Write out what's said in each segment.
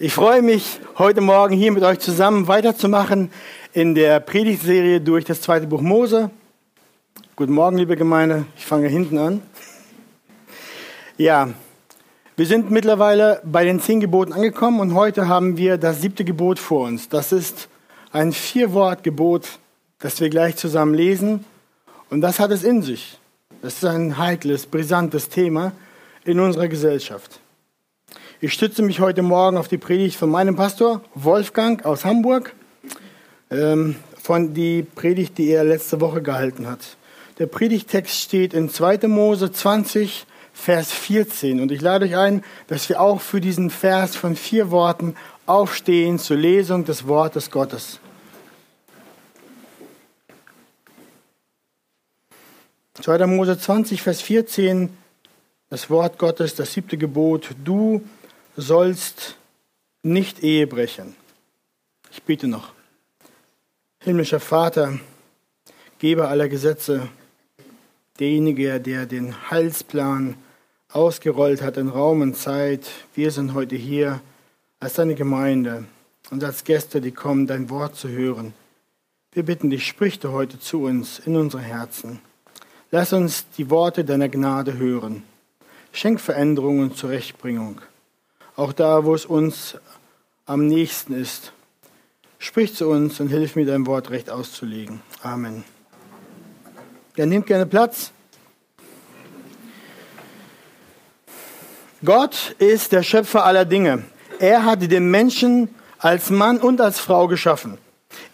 Ich freue mich, heute Morgen hier mit euch zusammen weiterzumachen in der Predigtserie durch das zweite Buch Mose. Guten Morgen, liebe Gemeinde. Ich fange hinten an. Ja, wir sind mittlerweile bei den zehn Geboten angekommen und heute haben wir das siebte Gebot vor uns. Das ist ein Vier-Wort-Gebot, das wir gleich zusammen lesen. Und das hat es in sich. Das ist ein heikles, brisantes Thema in unserer Gesellschaft. Ich stütze mich heute Morgen auf die Predigt von meinem Pastor Wolfgang aus Hamburg, ähm, von die Predigt, die er letzte Woche gehalten hat. Der Predigtext steht in 2. Mose 20, Vers 14. Und ich lade euch ein, dass wir auch für diesen Vers von vier Worten aufstehen zur Lesung des Wortes Gottes. 2. Mose 20, Vers 14, das Wort Gottes, das siebte Gebot. Du sollst nicht Ehe brechen. Ich bete noch. Himmlischer Vater, Geber aller Gesetze, derjenige, der den Heilsplan ausgerollt hat in Raum und Zeit, wir sind heute hier als deine Gemeinde und als Gäste, die kommen, dein Wort zu hören. Wir bitten dich, sprich du heute zu uns in unsere Herzen. Lass uns die Worte deiner Gnade hören. Schenk Veränderung und Zurechtbringung auch da, wo es uns am nächsten ist. Sprich zu uns und hilf mir, dein Wort recht auszulegen. Amen. Ja, nehmt gerne Platz. Gott ist der Schöpfer aller Dinge. Er hat den Menschen als Mann und als Frau geschaffen.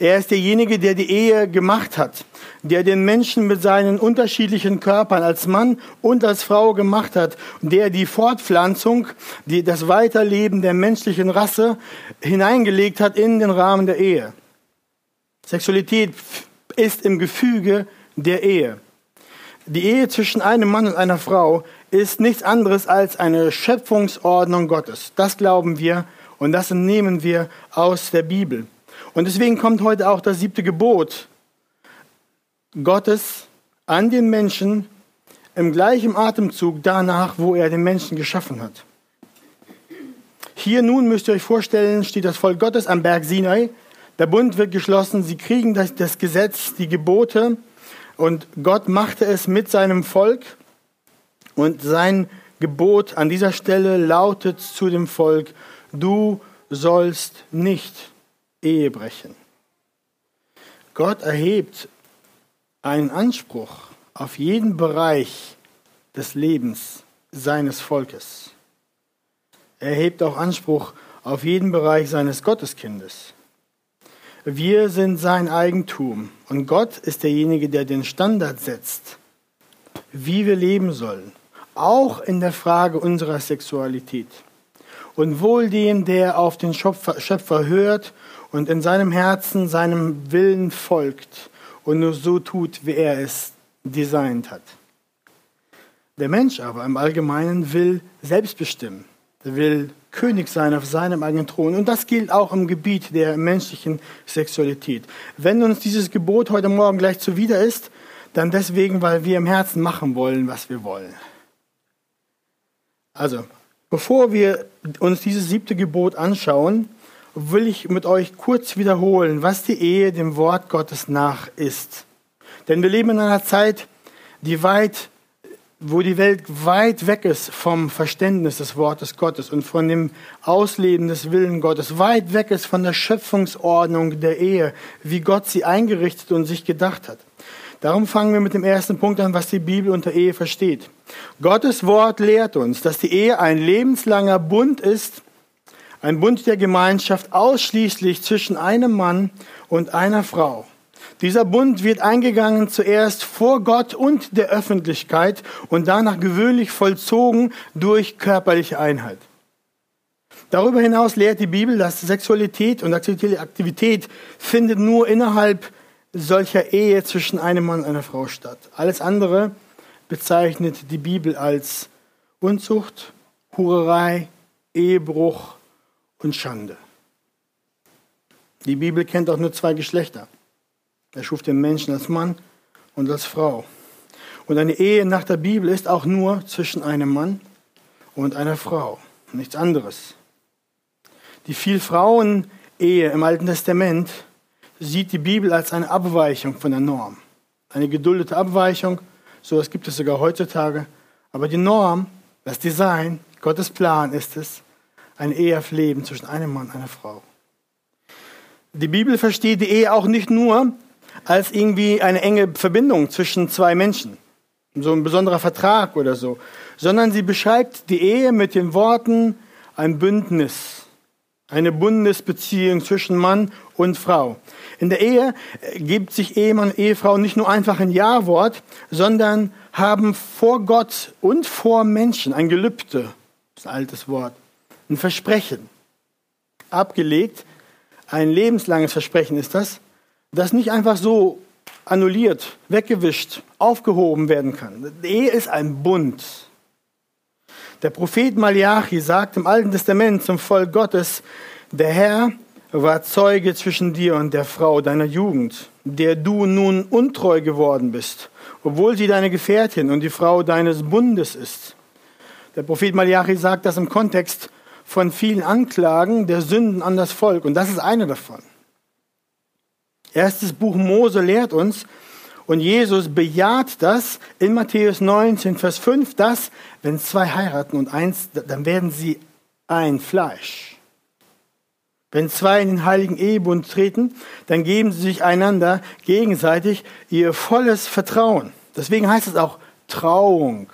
Er ist derjenige, der die Ehe gemacht hat, der den Menschen mit seinen unterschiedlichen Körpern als Mann und als Frau gemacht hat, der die Fortpflanzung, die, das Weiterleben der menschlichen Rasse hineingelegt hat in den Rahmen der Ehe. Sexualität ist im Gefüge der Ehe. Die Ehe zwischen einem Mann und einer Frau ist nichts anderes als eine Schöpfungsordnung Gottes. Das glauben wir und das entnehmen wir aus der Bibel. Und deswegen kommt heute auch das siebte Gebot Gottes an den Menschen im gleichen Atemzug danach, wo er den Menschen geschaffen hat. Hier nun müsst ihr euch vorstellen, steht das Volk Gottes am Berg Sinai. Der Bund wird geschlossen, sie kriegen das, das Gesetz, die Gebote und Gott machte es mit seinem Volk und sein Gebot an dieser Stelle lautet zu dem Volk, du sollst nicht Ehe brechen. Gott erhebt einen Anspruch auf jeden Bereich des Lebens seines Volkes. Er erhebt auch Anspruch auf jeden Bereich seines Gotteskindes. Wir sind sein Eigentum und Gott ist derjenige, der den Standard setzt, wie wir leben sollen, auch in der Frage unserer Sexualität. Und wohl dem, der auf den Schöpfer hört und in seinem Herzen seinem Willen folgt und nur so tut, wie er es designt hat. Der Mensch aber im Allgemeinen will selbst bestimmen. Will König sein auf seinem eigenen Thron. Und das gilt auch im Gebiet der menschlichen Sexualität. Wenn uns dieses Gebot heute Morgen gleich zuwider ist, dann deswegen, weil wir im Herzen machen wollen, was wir wollen. Also, bevor wir uns dieses siebte Gebot anschauen, will ich mit euch kurz wiederholen, was die Ehe dem Wort Gottes nach ist. Denn wir leben in einer Zeit, die weit, wo die Welt weit weg ist vom Verständnis des Wortes Gottes und von dem Ausleben des Willen Gottes, weit weg ist von der Schöpfungsordnung der Ehe, wie Gott sie eingerichtet und sich gedacht hat. Darum fangen wir mit dem ersten Punkt an, was die Bibel unter Ehe versteht. Gottes Wort lehrt uns, dass die Ehe ein lebenslanger Bund ist, ein Bund der Gemeinschaft ausschließlich zwischen einem Mann und einer Frau. Dieser Bund wird eingegangen zuerst vor Gott und der Öffentlichkeit und danach gewöhnlich vollzogen durch körperliche Einheit. Darüber hinaus lehrt die Bibel, dass Sexualität und Aktivität findet nur innerhalb solcher Ehe zwischen einem Mann und einer Frau statt. Alles andere bezeichnet die Bibel als Unzucht, Hurerei, Ehebruch, und Schande. Die Bibel kennt auch nur zwei Geschlechter. Er schuf den Menschen als Mann und als Frau. Und eine Ehe nach der Bibel ist auch nur zwischen einem Mann und einer Frau. Nichts anderes. Die Vielfrauen-Ehe im Alten Testament sieht die Bibel als eine Abweichung von der Norm. Eine geduldete Abweichung, so etwas gibt es sogar heutzutage. Aber die Norm, das Design, Gottes Plan ist es, ein Eheleben zwischen einem Mann und einer Frau. Die Bibel versteht die Ehe auch nicht nur als irgendwie eine enge Verbindung zwischen zwei Menschen, so ein besonderer Vertrag oder so, sondern sie beschreibt die Ehe mit den Worten ein Bündnis, eine Bundesbeziehung zwischen Mann und Frau. In der Ehe gibt sich Ehemann und Ehefrau nicht nur einfach ein Ja-Wort, sondern haben vor Gott und vor Menschen ein Gelübde, das ist ein altes Wort, ein Versprechen abgelegt. Ein lebenslanges Versprechen ist das, das nicht einfach so annulliert, weggewischt, aufgehoben werden kann. Ehe ist ein Bund. Der Prophet Malachi sagt im Alten Testament zum Volk Gottes, der Herr war Zeuge zwischen dir und der Frau deiner Jugend, der du nun untreu geworden bist, obwohl sie deine Gefährtin und die Frau deines Bundes ist. Der Prophet Malachi sagt das im Kontext von vielen Anklagen der Sünden an das Volk und das ist eine davon. Erstes Buch Mose lehrt uns, und Jesus bejaht das in Matthäus 19, Vers 5, dass, wenn zwei heiraten und eins, dann werden sie ein Fleisch. Wenn zwei in den heiligen Ehebund treten, dann geben sie sich einander gegenseitig ihr volles Vertrauen. Deswegen heißt es auch Trauung.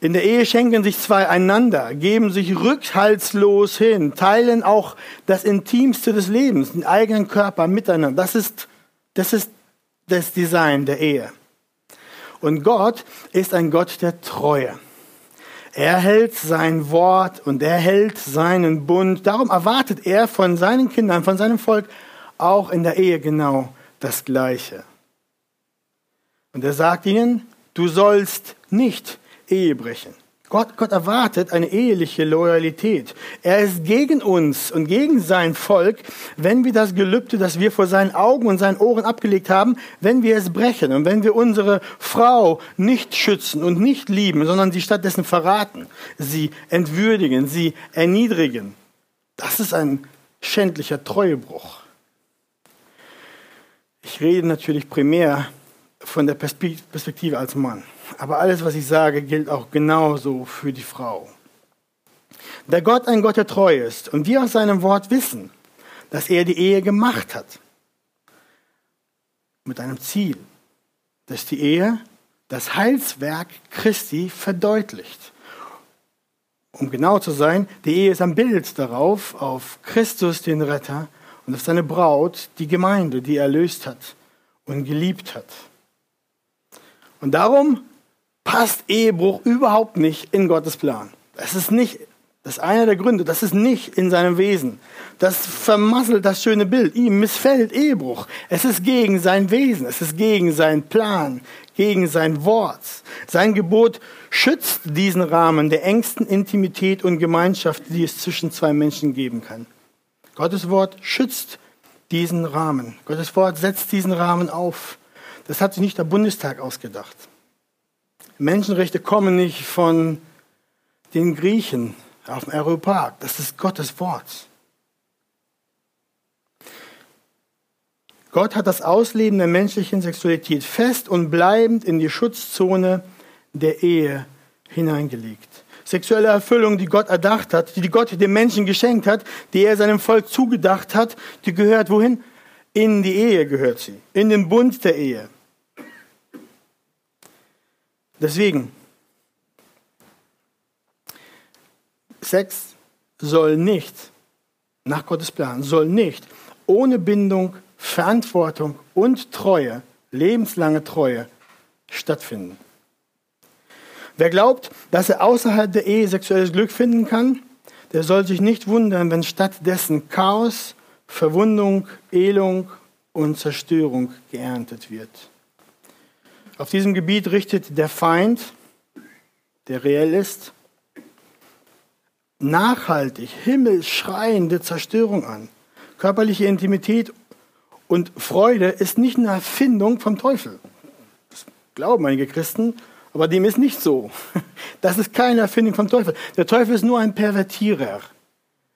In der Ehe schenken sich zwei einander, geben sich rückhaltslos hin, teilen auch das Intimste des Lebens, den eigenen Körper miteinander. Das ist, das ist das Design der Ehe. Und Gott ist ein Gott der Treue. Er hält sein Wort und er hält seinen Bund. Darum erwartet er von seinen Kindern, von seinem Volk auch in der Ehe genau das Gleiche. Und er sagt ihnen, du sollst nicht Ehe brechen. Gott, Gott erwartet eine eheliche Loyalität. Er ist gegen uns und gegen sein Volk, wenn wir das Gelübde, das wir vor seinen Augen und seinen Ohren abgelegt haben, wenn wir es brechen und wenn wir unsere Frau nicht schützen und nicht lieben, sondern sie stattdessen verraten, sie entwürdigen, sie erniedrigen. Das ist ein schändlicher Treuebruch. Ich rede natürlich primär von der Perspektive als Mann. Aber alles, was ich sage, gilt auch genauso für die Frau. Da Gott ein Gott der Treue ist und wir aus seinem Wort wissen, dass er die Ehe gemacht hat, mit einem Ziel, dass die Ehe das Heilswerk Christi verdeutlicht. Um genau zu sein, die Ehe ist ein Bild darauf, auf Christus den Retter und auf seine Braut, die Gemeinde, die er erlöst hat und geliebt hat. Und darum passt Ehebruch überhaupt nicht in Gottes Plan. Das ist nicht, das ist einer der Gründe, das ist nicht in seinem Wesen. Das vermasselt das schöne Bild. Ihm missfällt Ehebruch. Es ist gegen sein Wesen, es ist gegen seinen Plan, gegen sein Wort. Sein Gebot schützt diesen Rahmen der engsten Intimität und Gemeinschaft, die es zwischen zwei Menschen geben kann. Gottes Wort schützt diesen Rahmen. Gottes Wort setzt diesen Rahmen auf. Das hat sich nicht der Bundestag ausgedacht. Menschenrechte kommen nicht von den Griechen auf dem Aeropark. Das ist Gottes Wort. Gott hat das Ausleben der menschlichen Sexualität fest und bleibend in die Schutzzone der Ehe hineingelegt. Sexuelle Erfüllung, die Gott erdacht hat, die Gott dem Menschen geschenkt hat, die er seinem Volk zugedacht hat, die gehört wohin? In die Ehe gehört sie, in den Bund der Ehe. Deswegen, Sex soll nicht, nach Gottes Plan, soll nicht ohne Bindung, Verantwortung und Treue, lebenslange Treue stattfinden. Wer glaubt, dass er außerhalb der Ehe sexuelles Glück finden kann, der soll sich nicht wundern, wenn stattdessen Chaos, Verwundung, Elung und Zerstörung geerntet wird. Auf diesem Gebiet richtet der Feind, der reell ist, nachhaltig, himmelschreiende Zerstörung an. Körperliche Intimität und Freude ist nicht eine Erfindung vom Teufel. Das glauben einige Christen, aber dem ist nicht so. Das ist keine Erfindung vom Teufel. Der Teufel ist nur ein Pervertierer,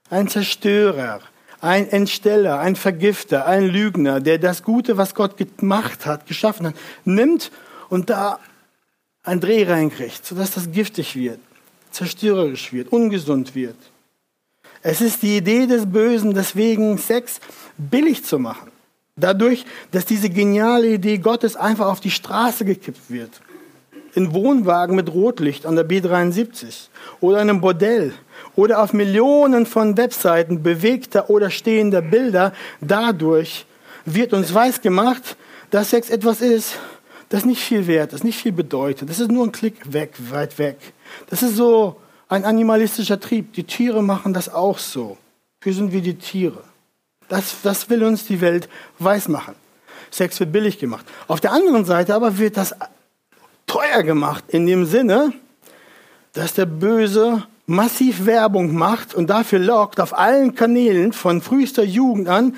ein Zerstörer, ein Entsteller, ein Vergifter, ein Lügner, der das Gute, was Gott gemacht hat, geschaffen hat, nimmt und da ein Dreh reinkriegt, sodass das giftig wird, zerstörerisch wird, ungesund wird. Es ist die Idee des Bösen, deswegen Sex billig zu machen. Dadurch, dass diese geniale Idee Gottes einfach auf die Straße gekippt wird. In Wohnwagen mit Rotlicht an der B73 oder in einem Bordell oder auf Millionen von Webseiten bewegter oder stehender Bilder. Dadurch wird uns weiß gemacht, dass Sex etwas ist, das nicht viel wert ist, nicht viel bedeutet. Das ist nur ein Klick weg, weit weg. Das ist so ein animalistischer Trieb. Die Tiere machen das auch so. Wir sind wie die Tiere. Das, das will uns die Welt weismachen. Sex wird billig gemacht. Auf der anderen Seite aber wird das teuer gemacht in dem Sinne, dass der Böse massiv Werbung macht und dafür lockt, auf allen Kanälen von frühester Jugend an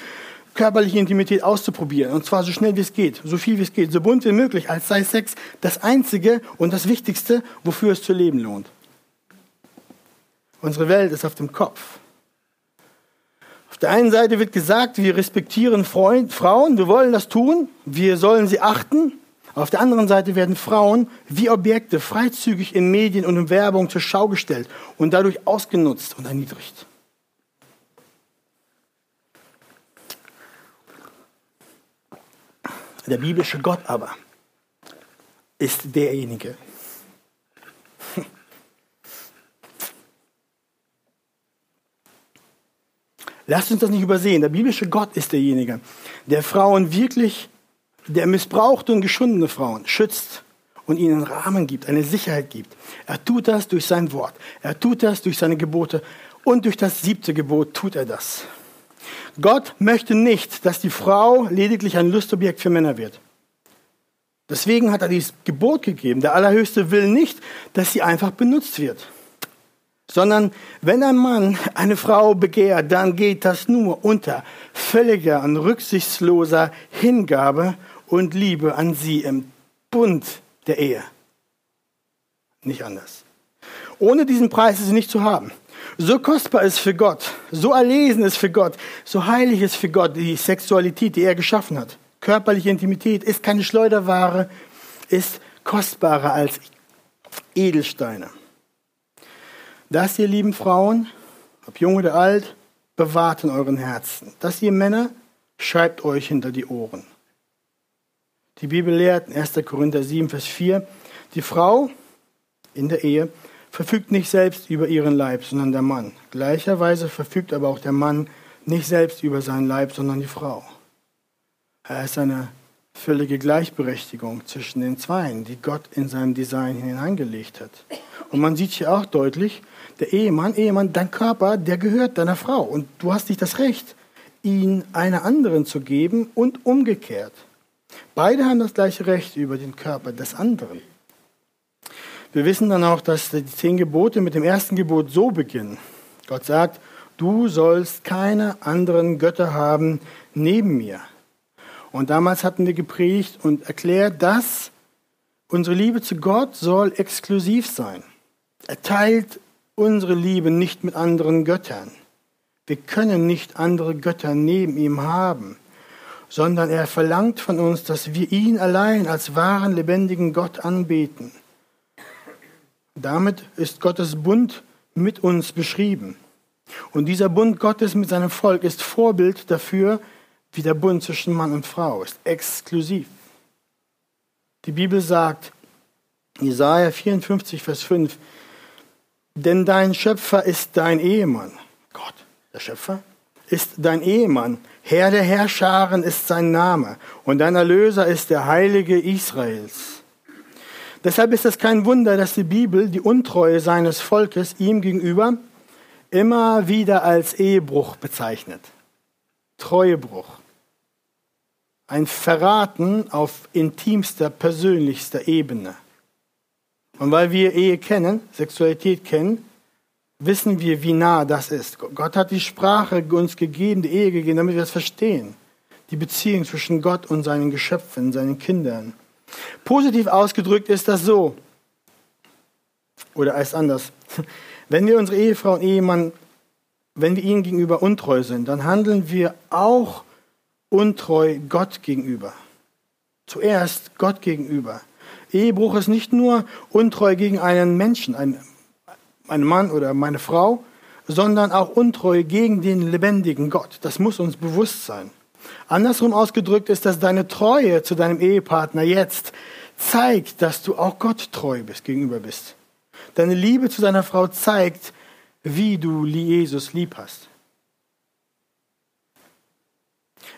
körperliche Intimität auszuprobieren. Und zwar so schnell wie es geht, so viel wie es geht, so bunt wie möglich, als sei Sex das Einzige und das Wichtigste, wofür es zu leben lohnt. Unsere Welt ist auf dem Kopf. Auf der einen Seite wird gesagt, wir respektieren Freund, Frauen, wir wollen das tun, wir sollen sie achten. Auf der anderen Seite werden Frauen wie Objekte freizügig in Medien und in Werbung zur Schau gestellt und dadurch ausgenutzt und erniedrigt. Der biblische Gott aber ist derjenige. Lasst uns das nicht übersehen. Der biblische Gott ist derjenige, der Frauen wirklich, der missbrauchte und geschundene Frauen schützt und ihnen Rahmen gibt, eine Sicherheit gibt. Er tut das durch sein Wort. Er tut das durch seine Gebote. Und durch das siebte Gebot tut er das. Gott möchte nicht, dass die Frau lediglich ein Lustobjekt für Männer wird. Deswegen hat er dieses Gebot gegeben. Der Allerhöchste will nicht, dass sie einfach benutzt wird. Sondern wenn ein Mann eine Frau begehrt, dann geht das nur unter völliger und rücksichtsloser Hingabe und Liebe an sie im Bund der Ehe. Nicht anders. Ohne diesen Preis ist sie nicht zu haben so kostbar ist für Gott, so erlesen ist für Gott, so heilig ist für Gott die Sexualität, die er geschaffen hat. Körperliche Intimität ist keine Schleuderware, ist kostbarer als Edelsteine. Das, ihr lieben Frauen, ob jung oder alt, bewahrt in euren Herzen. Das, ihr Männer, schreibt euch hinter die Ohren. Die Bibel lehrt in 1. Korinther 7, Vers 4, die Frau in der Ehe verfügt nicht selbst über ihren Leib, sondern der Mann. Gleicherweise verfügt aber auch der Mann nicht selbst über seinen Leib, sondern die Frau. Er ist eine völlige Gleichberechtigung zwischen den Zweien, die Gott in seinem Design hineingelegt hat. Und man sieht hier auch deutlich, der Ehemann, Ehemann, dein Körper, der gehört deiner Frau. Und du hast nicht das Recht, ihn einer anderen zu geben und umgekehrt. Beide haben das gleiche Recht über den Körper des anderen. Wir wissen dann auch, dass die zehn Gebote mit dem ersten Gebot so beginnen. Gott sagt, du sollst keine anderen Götter haben neben mir. Und damals hatten wir gepredigt und erklärt, dass unsere Liebe zu Gott soll exklusiv sein. Er teilt unsere Liebe nicht mit anderen Göttern. Wir können nicht andere Götter neben ihm haben, sondern er verlangt von uns, dass wir ihn allein als wahren, lebendigen Gott anbeten. Damit ist Gottes Bund mit uns beschrieben. Und dieser Bund Gottes mit seinem Volk ist Vorbild dafür, wie der Bund zwischen Mann und Frau ist, exklusiv. Die Bibel sagt, Jesaja 54, Vers 5, denn dein Schöpfer ist dein Ehemann. Gott, der Schöpfer, ist dein Ehemann. Herr der Herrscharen ist sein Name. Und dein Erlöser ist der Heilige Israels. Deshalb ist es kein Wunder, dass die Bibel die Untreue seines Volkes ihm gegenüber immer wieder als Ehebruch bezeichnet. Treuebruch. Ein Verraten auf intimster, persönlichster Ebene. Und weil wir Ehe kennen, Sexualität kennen, wissen wir, wie nah das ist. Gott hat die Sprache uns gegeben, die Ehe gegeben, damit wir es verstehen. Die Beziehung zwischen Gott und seinen Geschöpfen, seinen Kindern. Positiv ausgedrückt ist das so, oder als anders. Wenn wir unsere Ehefrau und Ehemann wenn wir ihnen gegenüber untreu sind, dann handeln wir auch untreu Gott gegenüber. Zuerst Gott gegenüber. Ehebruch ist nicht nur untreu gegen einen Menschen, einen, einen Mann oder meine Frau, sondern auch untreu gegen den lebendigen Gott. Das muss uns bewusst sein. Andersrum ausgedrückt ist, dass deine Treue zu deinem Ehepartner jetzt zeigt, dass du auch Gott treu bist, gegenüber bist. Deine Liebe zu deiner Frau zeigt, wie du Jesus lieb hast.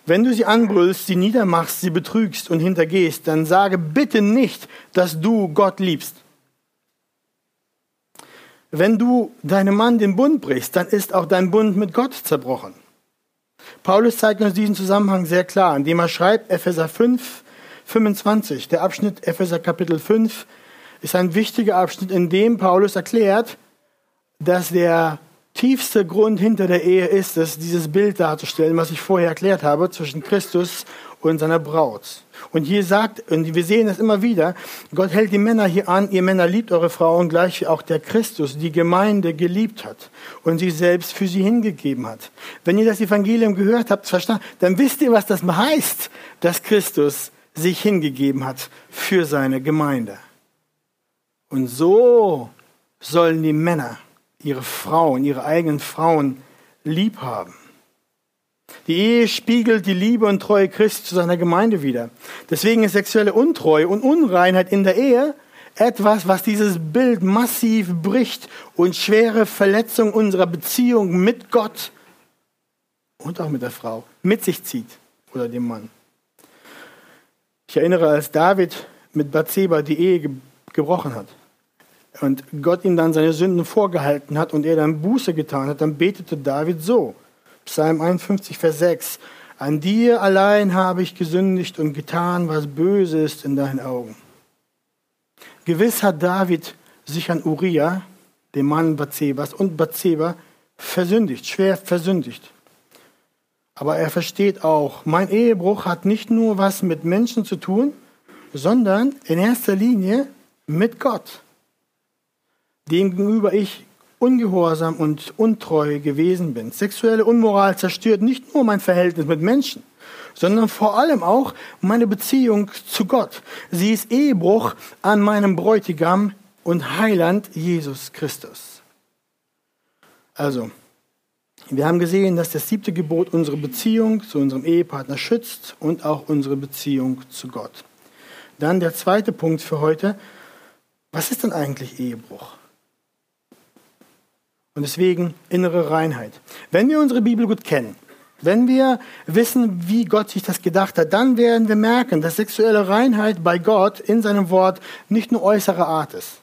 Wenn du sie anbrüllst, sie niedermachst, sie betrügst und hintergehst, dann sage bitte nicht, dass du Gott liebst. Wenn du deinem Mann den Bund brichst, dann ist auch dein Bund mit Gott zerbrochen. Paulus zeigt uns diesen Zusammenhang sehr klar, indem er schreibt, Epheser 5, 25. Der Abschnitt Epheser Kapitel 5 ist ein wichtiger Abschnitt, in dem Paulus erklärt, dass der tiefste Grund hinter der Ehe ist es, dieses Bild darzustellen, was ich vorher erklärt habe, zwischen Christus und seiner Braut. Und hier sagt, und wir sehen es immer wieder, Gott hält die Männer hier an, ihr Männer liebt eure Frauen gleich wie auch der Christus die Gemeinde geliebt hat und sie selbst für sie hingegeben hat. Wenn ihr das Evangelium gehört habt, verstanden, dann wisst ihr, was das heißt, dass Christus sich hingegeben hat für seine Gemeinde. Und so sollen die Männer ihre Frauen, ihre eigenen Frauen lieb haben. Die Ehe spiegelt die Liebe und Treue Christi zu seiner Gemeinde wider. Deswegen ist sexuelle Untreue und Unreinheit in der Ehe etwas, was dieses Bild massiv bricht und schwere Verletzungen unserer Beziehung mit Gott und auch mit der Frau mit sich zieht oder dem Mann. Ich erinnere, als David mit Bathseba die Ehe gebrochen hat und Gott ihm dann seine Sünden vorgehalten hat und er dann Buße getan hat, dann betete David so. Psalm 51, Vers 6. An dir allein habe ich gesündigt und getan, was böse ist in deinen Augen. Gewiss hat David sich an Uriah, dem Mann Bathsebas, und Bathseba versündigt, schwer versündigt. Aber er versteht auch, mein Ehebruch hat nicht nur was mit Menschen zu tun, sondern in erster Linie mit Gott demgegenüber ich ungehorsam und untreu gewesen bin. Sexuelle Unmoral zerstört nicht nur mein Verhältnis mit Menschen, sondern vor allem auch meine Beziehung zu Gott. Sie ist Ehebruch an meinem Bräutigam und Heiland Jesus Christus. Also, wir haben gesehen, dass das siebte Gebot unsere Beziehung zu unserem Ehepartner schützt und auch unsere Beziehung zu Gott. Dann der zweite Punkt für heute. Was ist denn eigentlich Ehebruch? Und deswegen innere Reinheit. Wenn wir unsere Bibel gut kennen, wenn wir wissen, wie Gott sich das gedacht hat, dann werden wir merken, dass sexuelle Reinheit bei Gott in seinem Wort nicht nur äußere Art ist.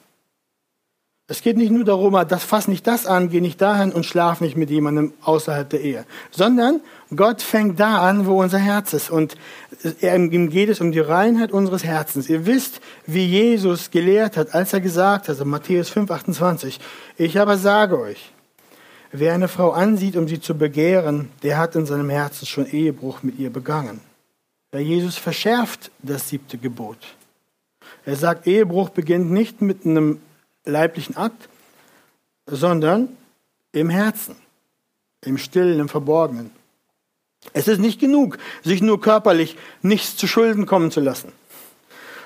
Es geht nicht nur darum, das fass nicht das an, geh nicht dahin und schlaf nicht mit jemandem außerhalb der Ehe, sondern Gott fängt da an, wo unser Herz ist. Und ihm geht es um die Reinheit unseres Herzens. Ihr wisst, wie Jesus gelehrt hat, als er gesagt hat, in Matthäus 5, 28, ich aber sage euch, wer eine Frau ansieht, um sie zu begehren, der hat in seinem Herzen schon Ehebruch mit ihr begangen. Weil Jesus verschärft das siebte Gebot. Er sagt, Ehebruch beginnt nicht mit einem leiblichen Akt, sondern im Herzen, im Stillen, im Verborgenen. Es ist nicht genug, sich nur körperlich nichts zu Schulden kommen zu lassen,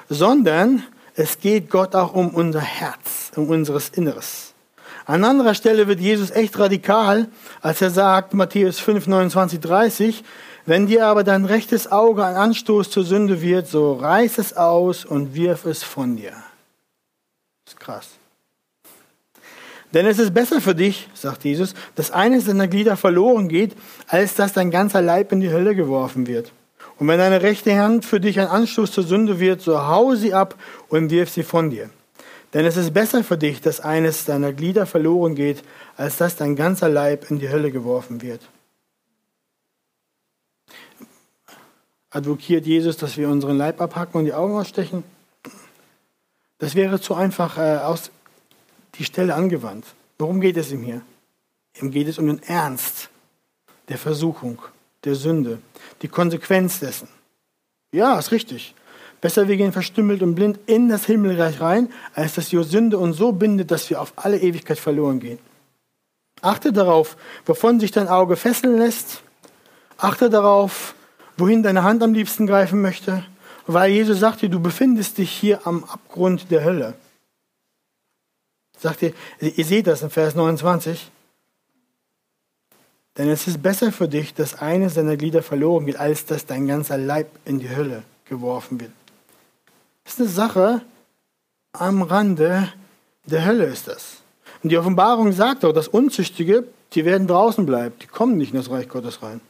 sondern es geht Gott auch um unser Herz, um unseres Inneres. An anderer Stelle wird Jesus echt radikal, als er sagt, Matthäus 5, 29, 30, wenn dir aber dein rechtes Auge ein Anstoß zur Sünde wird, so reiß es aus und wirf es von dir. Das ist krass. Denn es ist besser für dich, sagt Jesus, dass eines deiner Glieder verloren geht, als dass dein ganzer Leib in die Hölle geworfen wird. Und wenn deine rechte Hand für dich ein Anstoß zur Sünde wird, so hau sie ab und wirf sie von dir. Denn es ist besser für dich, dass eines deiner Glieder verloren geht, als dass dein ganzer Leib in die Hölle geworfen wird. Advokiert Jesus, dass wir unseren Leib abhacken und die Augen ausstechen? Das wäre zu einfach äh, aus, die Stelle angewandt. Worum geht es ihm hier? Ihm geht es um den Ernst der Versuchung, der Sünde, die Konsequenz dessen. Ja, ist richtig. Besser wir gehen verstümmelt und blind in das Himmelreich rein, als dass die Sünde uns so bindet, dass wir auf alle Ewigkeit verloren gehen. Achte darauf, wovon sich dein Auge fesseln lässt. Achte darauf, wohin deine Hand am liebsten greifen möchte. Weil Jesus sagte, du befindest dich hier am Abgrund der Hölle. Sagt ihr, ihr seht das in Vers 29. Denn es ist besser für dich, dass eines deiner Glieder verloren geht, als dass dein ganzer Leib in die Hölle geworfen wird. Das ist eine Sache am Rande der Hölle ist das. Und die Offenbarung sagt auch, dass Unzüchtige, die werden draußen bleiben, die kommen nicht in das Reich Gottes rein.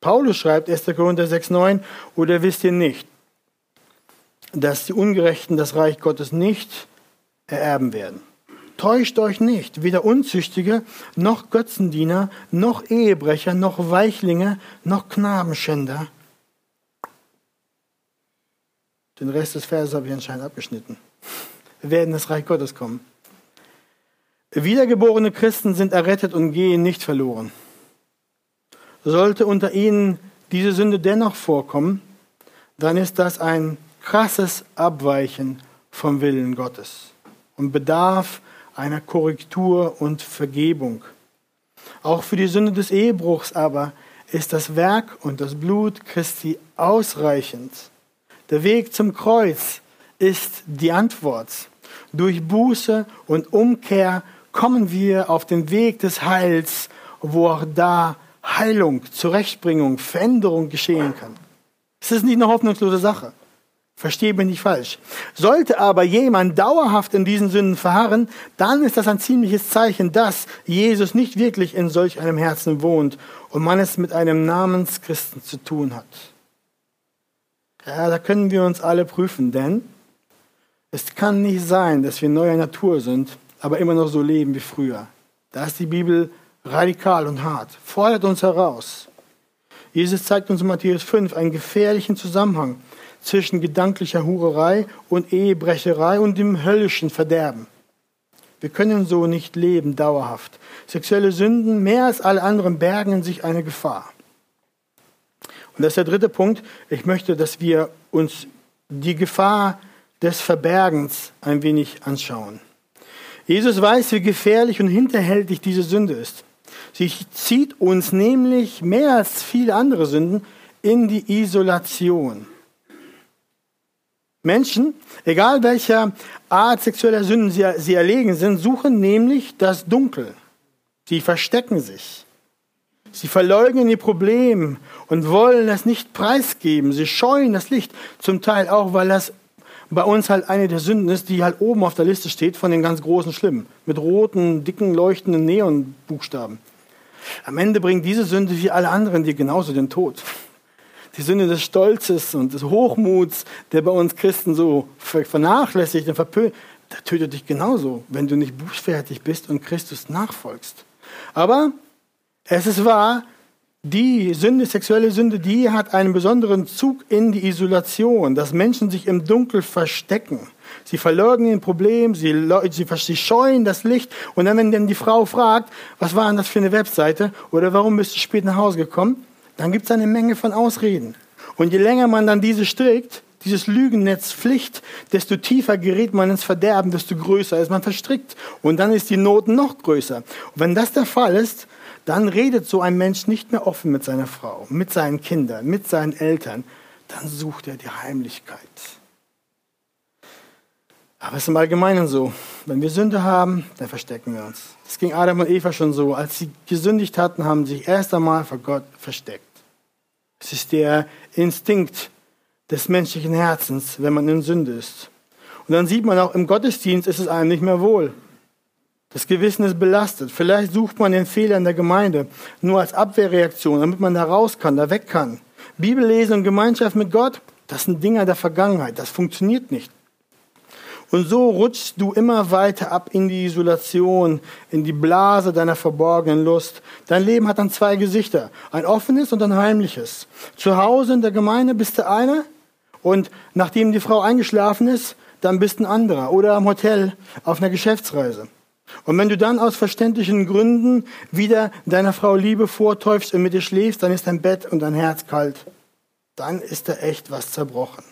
Paulus schreibt 1. Korinther 6,9, oder wisst ihr nicht, dass die Ungerechten das Reich Gottes nicht ererben werden. Täuscht euch nicht, weder Unzüchtige, noch Götzendiener, noch Ehebrecher, noch Weichlinge, noch Knabenschänder. Den Rest des Verses habe ich anscheinend abgeschnitten. Wir werden das Reich Gottes kommen. Wiedergeborene Christen sind errettet und gehen nicht verloren. Sollte unter ihnen diese Sünde dennoch vorkommen, dann ist das ein krasses Abweichen vom Willen Gottes und bedarf einer Korrektur und Vergebung. Auch für die Sünde des Ehebruchs aber ist das Werk und das Blut Christi ausreichend. Der Weg zum Kreuz ist die Antwort. Durch Buße und Umkehr kommen wir auf den Weg des Heils, wo auch da Heilung, Zurechtbringung, Veränderung geschehen kann. Es ist nicht eine hoffnungslose Sache. Verstehe mich nicht falsch. Sollte aber jemand dauerhaft in diesen Sünden verharren, dann ist das ein ziemliches Zeichen, dass Jesus nicht wirklich in solch einem Herzen wohnt und man es mit einem Namenschristen zu tun hat. Ja, da können wir uns alle prüfen, denn es kann nicht sein, dass wir neuer Natur sind, aber immer noch so leben wie früher. Da ist die Bibel radikal und hart, fordert uns heraus. Jesus zeigt uns in Matthäus 5 einen gefährlichen Zusammenhang zwischen gedanklicher Hurerei und Ehebrecherei und dem höllischen Verderben. Wir können so nicht leben dauerhaft. Sexuelle Sünden, mehr als alle anderen, bergen in sich eine Gefahr. Und das ist der dritte Punkt. Ich möchte, dass wir uns die Gefahr des Verbergens ein wenig anschauen. Jesus weiß, wie gefährlich und hinterhältig diese Sünde ist. Sie zieht uns nämlich mehr als viele andere Sünden in die Isolation. Menschen, egal welcher Art sexueller Sünden sie, sie erlegen sind, suchen nämlich das Dunkel. Sie verstecken sich. Sie verleugnen ihr Problem und wollen es nicht preisgeben. Sie scheuen das Licht, zum Teil auch, weil das bei uns halt eine der Sünden ist, die halt oben auf der Liste steht von den ganz großen Schlimmen, mit roten, dicken, leuchtenden Neonbuchstaben. Am Ende bringt diese Sünde wie alle anderen dir genauso den Tod die Sünde des Stolzes und des Hochmuts, der bei uns Christen so vernachlässigt und verpönt, der tötet dich genauso, wenn du nicht buchfertig bist und Christus nachfolgst. Aber es ist wahr, die Sünde, sexuelle Sünde, die hat einen besonderen Zug in die Isolation, dass Menschen sich im Dunkel verstecken. Sie verleugnen ein Problem, sie, sie, sie scheuen das Licht. Und dann, wenn dann die Frau fragt, was war denn das für eine Webseite oder warum bist du spät nach Hause gekommen, dann gibt es eine Menge von Ausreden. Und je länger man dann diese strickt, dieses Lügennetz Pflicht, desto tiefer gerät man ins Verderben, desto größer ist man verstrickt. Und dann ist die Not noch größer. Und wenn das der Fall ist, dann redet so ein Mensch nicht mehr offen mit seiner Frau, mit seinen Kindern, mit seinen Eltern. Dann sucht er die Heimlichkeit. Aber es ist im Allgemeinen so. Wenn wir Sünde haben, dann verstecken wir uns. Das ging Adam und Eva schon so. Als sie gesündigt hatten, haben sie sich erst einmal vor Gott versteckt. Es ist der Instinkt des menschlichen Herzens, wenn man in Sünde ist. Und dann sieht man auch, im Gottesdienst ist es einem nicht mehr wohl. Das Gewissen ist belastet. Vielleicht sucht man den Fehler in der Gemeinde nur als Abwehrreaktion, damit man da raus kann, da weg kann. Bibellesen und Gemeinschaft mit Gott, das sind Dinge der Vergangenheit. Das funktioniert nicht. Und so rutschst du immer weiter ab in die Isolation, in die Blase deiner verborgenen Lust. Dein Leben hat dann zwei Gesichter, ein offenes und ein heimliches. Zu Hause in der Gemeinde bist du einer und nachdem die Frau eingeschlafen ist, dann bist du ein anderer oder am Hotel auf einer Geschäftsreise. Und wenn du dann aus verständlichen Gründen wieder deiner Frau Liebe vortäufst und mit ihr schläfst, dann ist dein Bett und dein Herz kalt. Dann ist da echt was zerbrochen.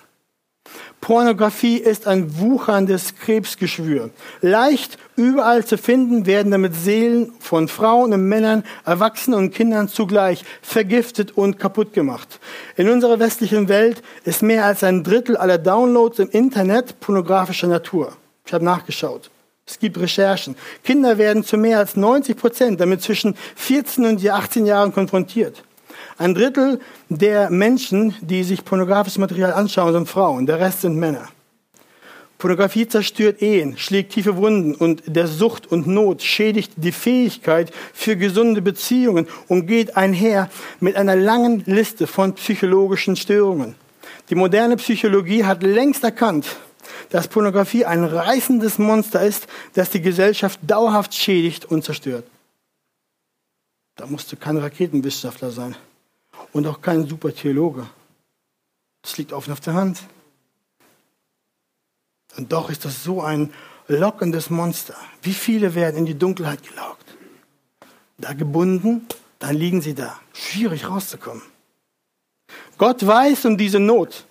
Pornografie ist ein wucherndes Krebsgeschwür. Leicht überall zu finden werden damit Seelen von Frauen und Männern, Erwachsenen und Kindern zugleich vergiftet und kaputt gemacht. In unserer westlichen Welt ist mehr als ein Drittel aller Downloads im Internet pornografischer Natur. Ich habe nachgeschaut. Es gibt Recherchen. Kinder werden zu mehr als 90 Prozent damit zwischen 14 und 18 Jahren konfrontiert. Ein Drittel der Menschen, die sich pornografisches Material anschauen, sind Frauen, der Rest sind Männer. Pornografie zerstört Ehen, schlägt tiefe Wunden und der Sucht und Not schädigt die Fähigkeit für gesunde Beziehungen und geht einher mit einer langen Liste von psychologischen Störungen. Die moderne Psychologie hat längst erkannt, dass Pornografie ein reißendes Monster ist, das die Gesellschaft dauerhaft schädigt und zerstört. Da musst du kein Raketenwissenschaftler sein und auch kein super Theologe. Das liegt offen auf der Hand. Und doch ist das so ein lockendes Monster. Wie viele werden in die Dunkelheit gelockt? Da gebunden, dann liegen sie da. Schwierig rauszukommen. Gott weiß um diese Not.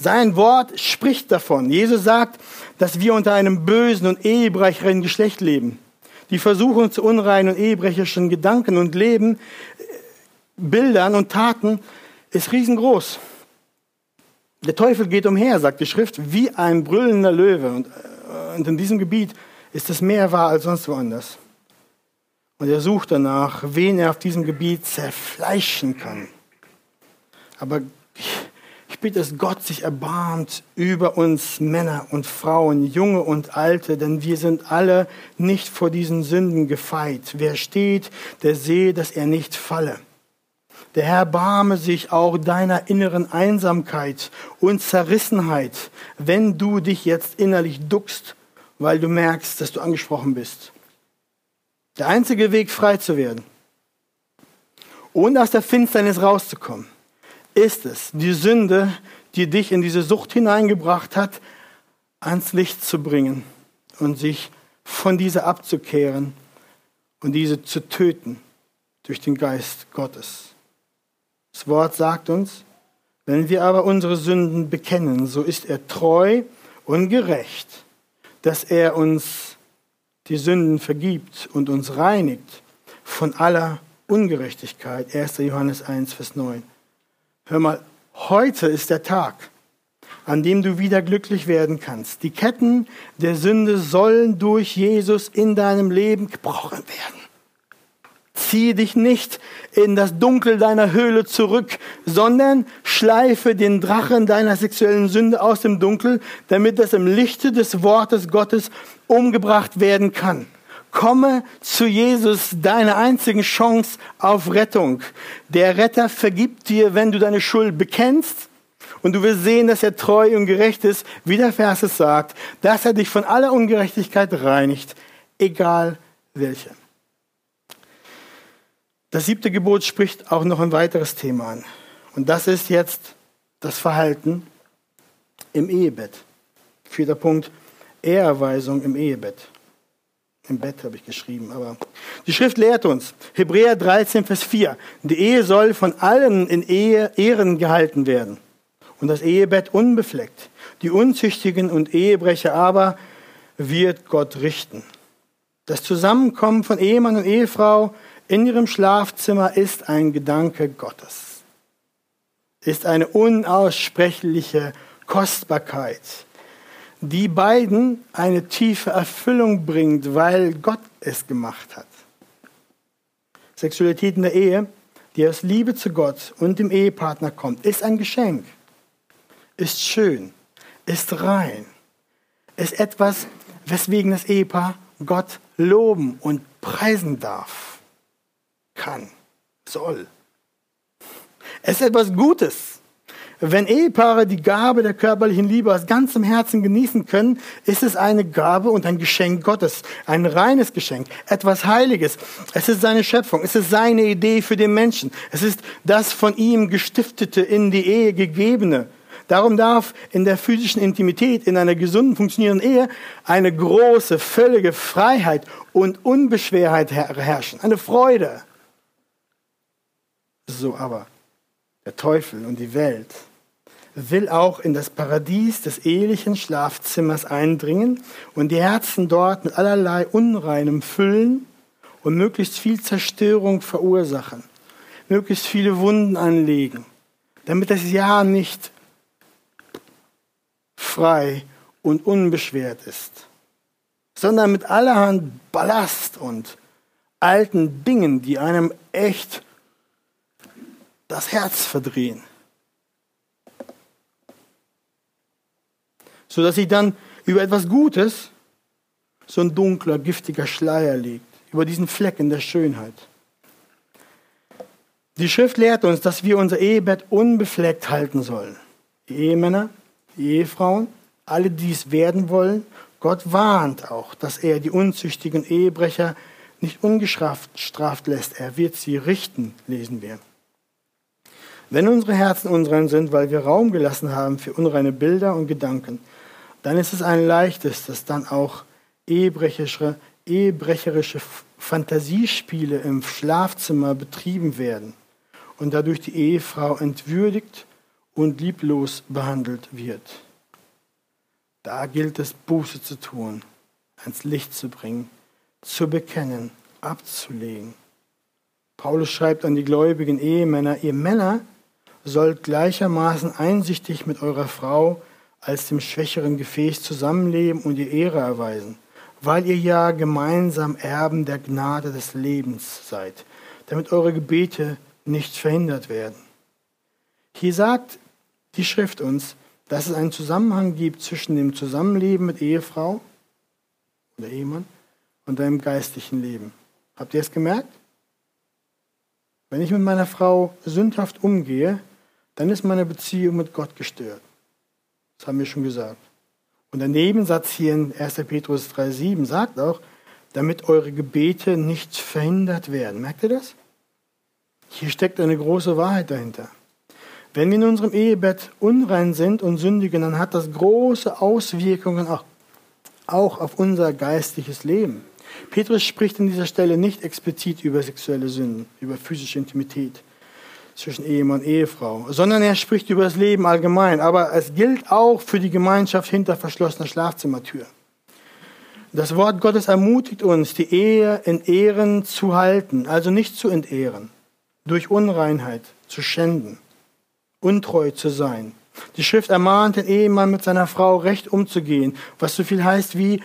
Sein Wort spricht davon. Jesus sagt, dass wir unter einem bösen und ehebrecherischen Geschlecht leben. Die Versuchung zu unreinen und ehebrecherischen Gedanken und Leben Bildern und Taten ist riesengroß. Der Teufel geht umher, sagt die Schrift, wie ein brüllender Löwe. Und, äh, und in diesem Gebiet ist es mehr wahr als sonst woanders. Und er sucht danach, wen er auf diesem Gebiet zerfleischen kann. Aber ich bitte, dass Gott sich erbarmt über uns Männer und Frauen, Junge und Alte, denn wir sind alle nicht vor diesen Sünden gefeit. Wer steht, der sehe, dass er nicht falle. Der Herr barme sich auch deiner inneren Einsamkeit und Zerrissenheit, wenn du dich jetzt innerlich duckst, weil du merkst, dass du angesprochen bist. Der einzige Weg, frei zu werden und aus der Finsternis rauszukommen, ist es, die Sünde, die dich in diese Sucht hineingebracht hat, ans Licht zu bringen und sich von dieser abzukehren und diese zu töten durch den Geist Gottes. Das Wort sagt uns, wenn wir aber unsere Sünden bekennen, so ist er treu und gerecht, dass er uns die Sünden vergibt und uns reinigt von aller Ungerechtigkeit. 1. Johannes 1, Vers 9. Hör mal, heute ist der Tag, an dem du wieder glücklich werden kannst. Die Ketten der Sünde sollen durch Jesus in deinem Leben gebrochen werden. Ziehe dich nicht in das Dunkel deiner Höhle zurück, sondern schleife den Drachen deiner sexuellen Sünde aus dem Dunkel, damit es im Lichte des Wortes Gottes umgebracht werden kann. Komme zu Jesus, deine einzigen Chance auf Rettung. Der Retter vergibt dir, wenn du deine Schuld bekennst. Und du wirst sehen, dass er treu und gerecht ist, wie der Vers es sagt, dass er dich von aller Ungerechtigkeit reinigt, egal welche. Das siebte Gebot spricht auch noch ein weiteres Thema an. Und das ist jetzt das Verhalten im Ehebett. Vierter Punkt, Ehrerweisung im Ehebett. Im Bett habe ich geschrieben, aber die Schrift lehrt uns, Hebräer 13, Vers 4, die Ehe soll von allen in Ehe Ehren gehalten werden und das Ehebett unbefleckt. Die Unzüchtigen und Ehebrecher aber wird Gott richten. Das Zusammenkommen von Ehemann und Ehefrau in ihrem Schlafzimmer ist ein Gedanke Gottes, ist eine unaussprechliche Kostbarkeit, die beiden eine tiefe Erfüllung bringt, weil Gott es gemacht hat. Sexualität in der Ehe, die aus Liebe zu Gott und dem Ehepartner kommt, ist ein Geschenk, ist schön, ist rein, ist etwas, weswegen das Ehepaar Gott loben und preisen darf kann, soll. Es ist etwas Gutes. Wenn Ehepaare die Gabe der körperlichen Liebe aus ganzem Herzen genießen können, ist es eine Gabe und ein Geschenk Gottes, ein reines Geschenk, etwas Heiliges. Es ist seine Schöpfung, es ist seine Idee für den Menschen, es ist das von ihm gestiftete, in die Ehe gegebene. Darum darf in der physischen Intimität, in einer gesunden, funktionierenden Ehe, eine große, völlige Freiheit und Unbeschwerheit herrschen, eine Freude. So aber der Teufel und die Welt will auch in das Paradies des ehelichen Schlafzimmers eindringen und die Herzen dort mit allerlei Unreinem füllen und möglichst viel Zerstörung verursachen, möglichst viele Wunden anlegen, damit das Ja nicht frei und unbeschwert ist, sondern mit allerhand Ballast und alten Dingen, die einem echt das Herz verdrehen. Sodass sich dann über etwas Gutes so ein dunkler, giftiger Schleier legt, über diesen Flecken der Schönheit. Die Schrift lehrt uns, dass wir unser Ehebett unbefleckt halten sollen. Die Ehemänner, die Ehefrauen, alle, die es werden wollen. Gott warnt auch, dass er die unzüchtigen Ehebrecher nicht ungestraft lässt. Er wird sie richten, lesen wir. Wenn unsere Herzen unrein sind, weil wir Raum gelassen haben für unreine Bilder und Gedanken, dann ist es ein leichtes, dass dann auch ehebrecherische, ehebrecherische Fantasiespiele im Schlafzimmer betrieben werden und dadurch die Ehefrau entwürdigt und lieblos behandelt wird. Da gilt es, Buße zu tun, ans Licht zu bringen, zu bekennen, abzulegen. Paulus schreibt an die gläubigen Ehemänner, ihr Männer sollt gleichermaßen einsichtig mit eurer Frau als dem schwächeren Gefäß zusammenleben und ihr Ehre erweisen, weil ihr ja gemeinsam Erben der Gnade des Lebens seid, damit eure Gebete nicht verhindert werden. Hier sagt die Schrift uns, dass es einen Zusammenhang gibt zwischen dem Zusammenleben mit Ehefrau oder Ehemann und deinem geistlichen Leben. Habt ihr es gemerkt? Wenn ich mit meiner Frau sündhaft umgehe, dann ist meine Beziehung mit Gott gestört. Das haben wir schon gesagt. Und der Nebensatz hier in 1. Petrus 3,7 sagt auch, damit eure Gebete nicht verhindert werden. Merkt ihr das? Hier steckt eine große Wahrheit dahinter. Wenn wir in unserem Ehebett unrein sind und sündigen, dann hat das große Auswirkungen auch, auch auf unser geistliches Leben. Petrus spricht an dieser Stelle nicht explizit über sexuelle Sünden, über physische Intimität zwischen Ehemann und Ehefrau, sondern er spricht über das Leben allgemein. Aber es gilt auch für die Gemeinschaft hinter verschlossener Schlafzimmertür. Das Wort Gottes ermutigt uns, die Ehe in Ehren zu halten, also nicht zu entehren, durch Unreinheit zu schänden, untreu zu sein. Die Schrift ermahnt den Ehemann mit seiner Frau recht umzugehen, was so viel heißt wie,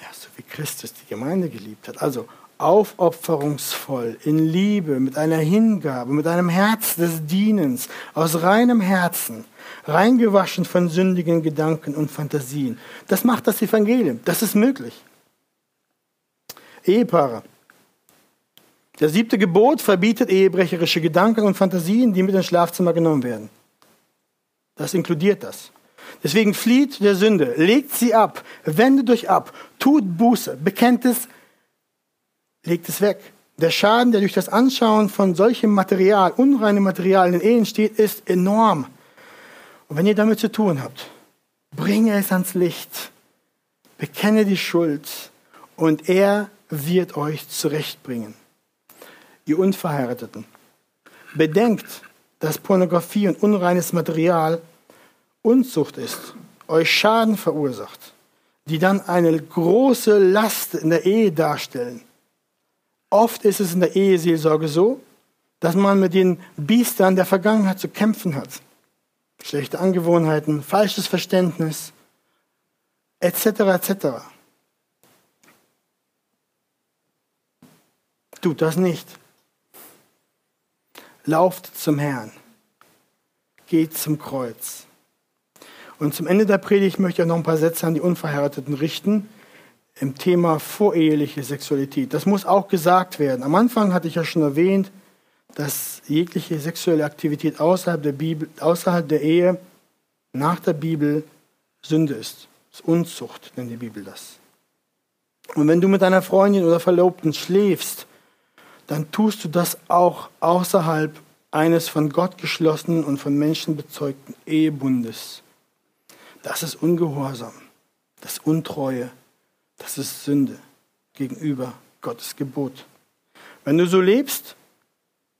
ja, so wie Christus die Gemeinde geliebt hat. Also aufopferungsvoll, in Liebe, mit einer Hingabe, mit einem Herz des Dienens, aus reinem Herzen, reingewaschen von sündigen Gedanken und Fantasien. Das macht das Evangelium. Das ist möglich. Ehepaare. Das siebte Gebot verbietet ehebrecherische Gedanken und Fantasien, die mit ins Schlafzimmer genommen werden. Das inkludiert das. Deswegen flieht der Sünde, legt sie ab, wendet euch ab, tut Buße, bekennt es legt es weg. Der Schaden, der durch das Anschauen von solchem Material, unreinem Material in den Ehen steht, ist enorm. Und wenn ihr damit zu tun habt, bringe es ans Licht, bekenne die Schuld und er wird euch zurechtbringen. Ihr Unverheirateten, bedenkt, dass Pornografie und unreines Material Unzucht ist, euch Schaden verursacht, die dann eine große Last in der Ehe darstellen Oft ist es in der Eheseelsorge so, dass man mit den Biestern der Vergangenheit zu kämpfen hat. Schlechte Angewohnheiten, falsches Verständnis, etc. etc. Tut das nicht. Lauft zum Herrn. Geht zum Kreuz. Und zum Ende der Predigt möchte ich noch ein paar Sätze an die Unverheirateten richten im Thema voreheliche Sexualität. Das muss auch gesagt werden. Am Anfang hatte ich ja schon erwähnt, dass jegliche sexuelle Aktivität außerhalb der, Bibel, außerhalb der Ehe nach der Bibel Sünde ist. Das ist Unzucht, nennt die Bibel das. Und wenn du mit deiner Freundin oder Verlobten schläfst, dann tust du das auch außerhalb eines von Gott geschlossenen und von Menschen bezeugten Ehebundes. Das ist Ungehorsam, das ist Untreue, das ist Sünde gegenüber Gottes Gebot. Wenn du so lebst,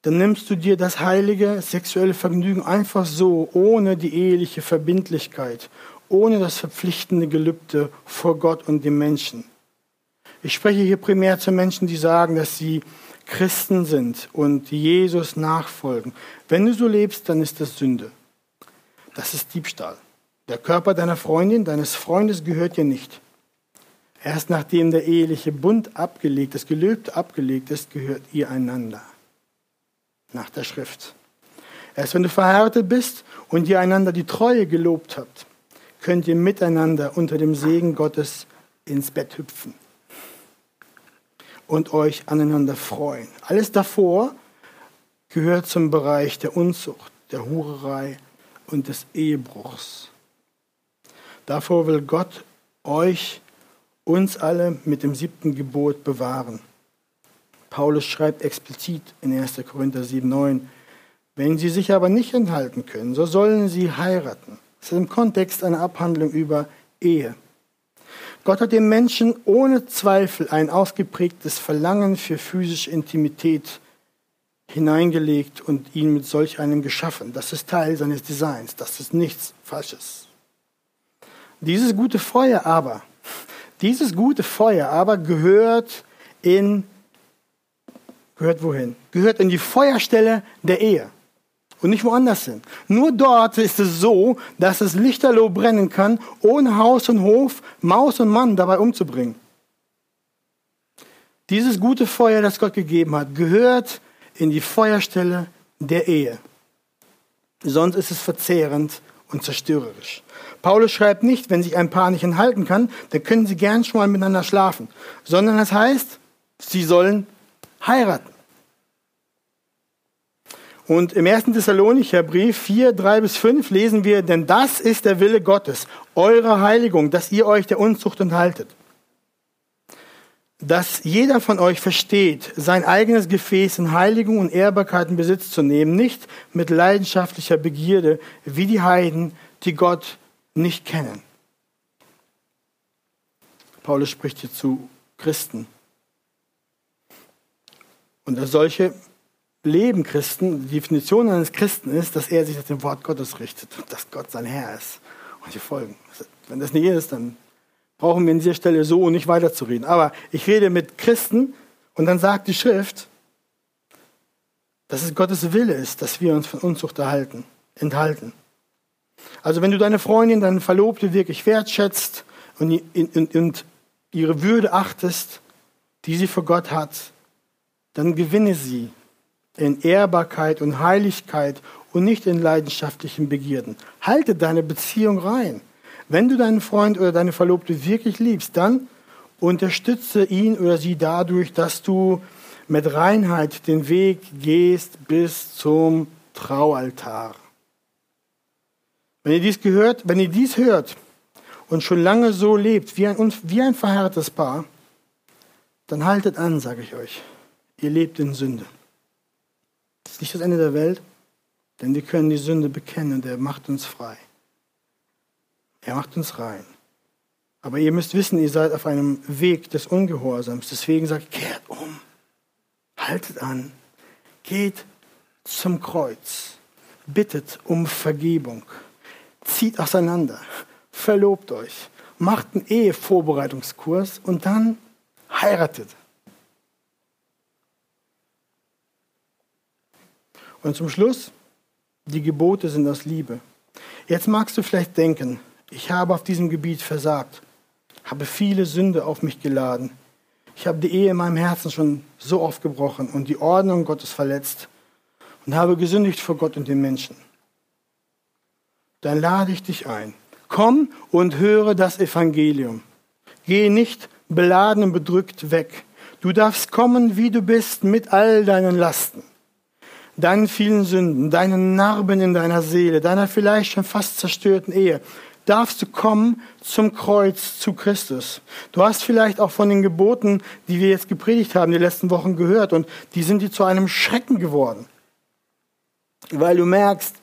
dann nimmst du dir das heilige sexuelle Vergnügen einfach so, ohne die eheliche Verbindlichkeit, ohne das verpflichtende Gelübde vor Gott und dem Menschen. Ich spreche hier primär zu Menschen, die sagen, dass sie Christen sind und Jesus nachfolgen. Wenn du so lebst, dann ist das Sünde. Das ist Diebstahl. Der Körper deiner Freundin, deines Freundes gehört dir nicht. Erst nachdem der eheliche Bund abgelegt, das Gelübde abgelegt ist, gehört ihr einander nach der Schrift. Erst wenn du verheiratet bist und ihr einander die Treue gelobt habt, könnt ihr miteinander unter dem Segen Gottes ins Bett hüpfen und euch aneinander freuen. Alles davor gehört zum Bereich der Unzucht, der Hurerei und des Ehebruchs. Davor will Gott euch, uns alle mit dem siebten Gebot bewahren. Paulus schreibt explizit in 1. Korinther 7, 9, wenn sie sich aber nicht enthalten können, so sollen sie heiraten. Das ist im Kontext eine Abhandlung über Ehe. Gott hat dem Menschen ohne Zweifel ein ausgeprägtes Verlangen für physische Intimität hineingelegt und ihn mit solch einem geschaffen. Das ist Teil seines Designs. Das ist nichts Falsches. Dieses gute Feuer aber, dieses gute Feuer aber gehört in Gehört wohin? Gehört in die Feuerstelle der Ehe und nicht woanders hin. Nur dort ist es so, dass es lichterloh brennen kann, ohne Haus und Hof, Maus und Mann dabei umzubringen. Dieses gute Feuer, das Gott gegeben hat, gehört in die Feuerstelle der Ehe. Sonst ist es verzehrend und zerstörerisch. Paulus schreibt nicht, wenn sich ein Paar nicht enthalten kann, dann können sie gern schon mal miteinander schlafen, sondern das heißt, sie sollen heiraten. Und im 1. Thessalonicher Brief 4, 3 bis 5 lesen wir, denn das ist der Wille Gottes, eure Heiligung, dass ihr euch der Unzucht enthaltet. Dass jeder von euch versteht, sein eigenes Gefäß in Heiligung und Ehrbarkeit in Besitz zu nehmen, nicht mit leidenschaftlicher Begierde, wie die Heiden, die Gott nicht kennen. Paulus spricht hier zu Christen. Und als solche leben Christen, die Definition eines Christen ist, dass er sich nach dem Wort Gottes richtet, dass Gott sein Herr ist und die folgen. Wenn das nicht ist, dann brauchen wir an dieser Stelle so nicht weiterzureden. Aber ich rede mit Christen und dann sagt die Schrift, dass es Gottes Wille ist, dass wir uns von Unzucht erhalten, enthalten. Also wenn du deine Freundin, deine Verlobte wirklich wertschätzt und, und, und ihre Würde achtest, die sie vor Gott hat, dann gewinne sie in Ehrbarkeit und Heiligkeit und nicht in leidenschaftlichen Begierden. Halte deine Beziehung rein. Wenn du deinen Freund oder deine Verlobte wirklich liebst, dann unterstütze ihn oder sie dadurch, dass du mit Reinheit den Weg gehst bis zum Traualtar. Wenn ihr dies gehört, wenn ihr dies hört und schon lange so lebt wie ein, wie ein verhärtetes Paar, dann haltet an, sage ich euch. Ihr lebt in Sünde. Das ist nicht das Ende der Welt, denn wir können die Sünde bekennen und er macht uns frei. Er macht uns rein. Aber ihr müsst wissen, ihr seid auf einem Weg des Ungehorsams. Deswegen sagt, kehrt um, haltet an, geht zum Kreuz, bittet um Vergebung, zieht auseinander, verlobt euch, macht einen Ehevorbereitungskurs und dann heiratet. Und zum Schluss, die Gebote sind aus Liebe. Jetzt magst du vielleicht denken, ich habe auf diesem Gebiet versagt, habe viele Sünde auf mich geladen. Ich habe die Ehe in meinem Herzen schon so oft gebrochen und die Ordnung Gottes verletzt und habe gesündigt vor Gott und den Menschen. Dann lade ich dich ein. Komm und höre das Evangelium. Geh nicht beladen und bedrückt weg. Du darfst kommen, wie du bist, mit all deinen Lasten deinen vielen Sünden, deinen Narben in deiner Seele, deiner vielleicht schon fast zerstörten Ehe, darfst du kommen zum Kreuz zu Christus. Du hast vielleicht auch von den Geboten, die wir jetzt gepredigt haben, die letzten Wochen gehört und die sind dir zu einem Schrecken geworden. Weil du merkst,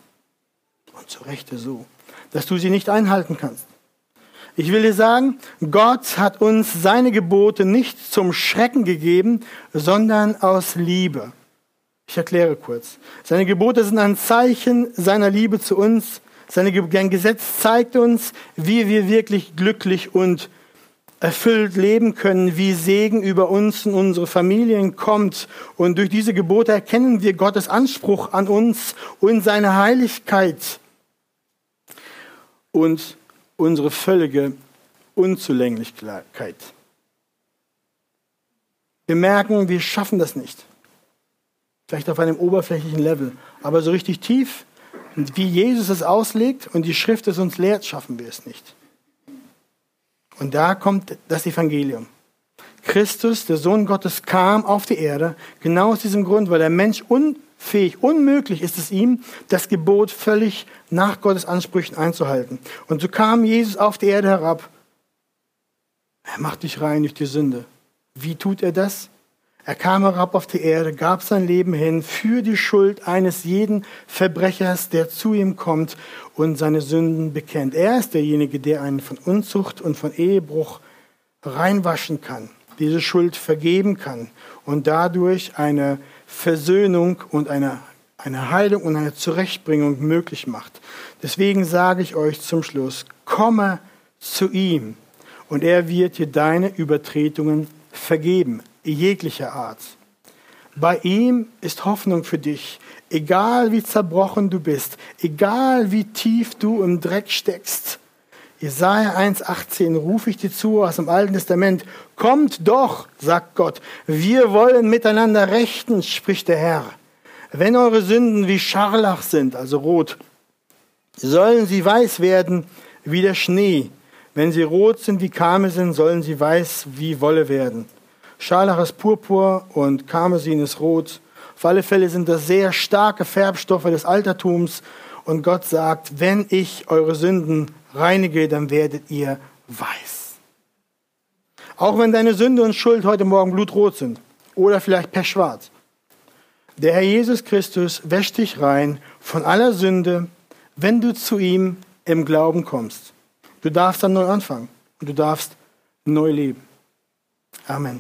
und zu Rechte so, dass du sie nicht einhalten kannst. Ich will dir sagen, Gott hat uns seine Gebote nicht zum Schrecken gegeben, sondern aus Liebe. Ich erkläre kurz. Seine Gebote sind ein Zeichen seiner Liebe zu uns. Sein Gesetz zeigt uns, wie wir wirklich glücklich und erfüllt leben können, wie Segen über uns und unsere Familien kommt. Und durch diese Gebote erkennen wir Gottes Anspruch an uns und seine Heiligkeit und unsere völlige Unzulänglichkeit. Wir merken, wir schaffen das nicht. Vielleicht auf einem oberflächlichen Level, aber so richtig tief, wie Jesus es auslegt und die Schrift es uns lehrt, schaffen wir es nicht. Und da kommt das Evangelium. Christus, der Sohn Gottes, kam auf die Erde, genau aus diesem Grund, weil der Mensch unfähig, unmöglich ist es ihm, das Gebot völlig nach Gottes Ansprüchen einzuhalten. Und so kam Jesus auf die Erde herab. Er macht dich rein durch die Sünde. Wie tut er das? Er kam herab auf die Erde, gab sein Leben hin für die Schuld eines jeden Verbrechers, der zu ihm kommt und seine Sünden bekennt. Er ist derjenige, der einen von Unzucht und von Ehebruch reinwaschen kann, diese Schuld vergeben kann und dadurch eine Versöhnung und eine, eine Heilung und eine Zurechtbringung möglich macht. Deswegen sage ich euch zum Schluss, komme zu ihm und er wird dir deine Übertretungen vergeben jeglicher Art. Bei ihm ist Hoffnung für dich, egal wie zerbrochen du bist, egal wie tief du im Dreck steckst. Jesaja 1,18 rufe ich dir zu aus dem Alten Testament. Kommt doch, sagt Gott, wir wollen miteinander rechten, spricht der Herr. Wenn eure Sünden wie Scharlach sind, also rot, sollen sie weiß werden wie der Schnee. Wenn sie rot sind wie Karmesin, sollen sie weiß wie Wolle werden. Scharlach ist Purpur und Karmesin ist Rot. Auf alle Fälle sind das sehr starke Färbstoffe des Altertums. Und Gott sagt, wenn ich eure Sünden reinige, dann werdet ihr weiß. Auch wenn deine Sünde und Schuld heute Morgen blutrot sind oder vielleicht pechschwarz. Der Herr Jesus Christus wäscht dich rein von aller Sünde, wenn du zu ihm im Glauben kommst. Du darfst dann neu anfangen und du darfst neu leben. Amen.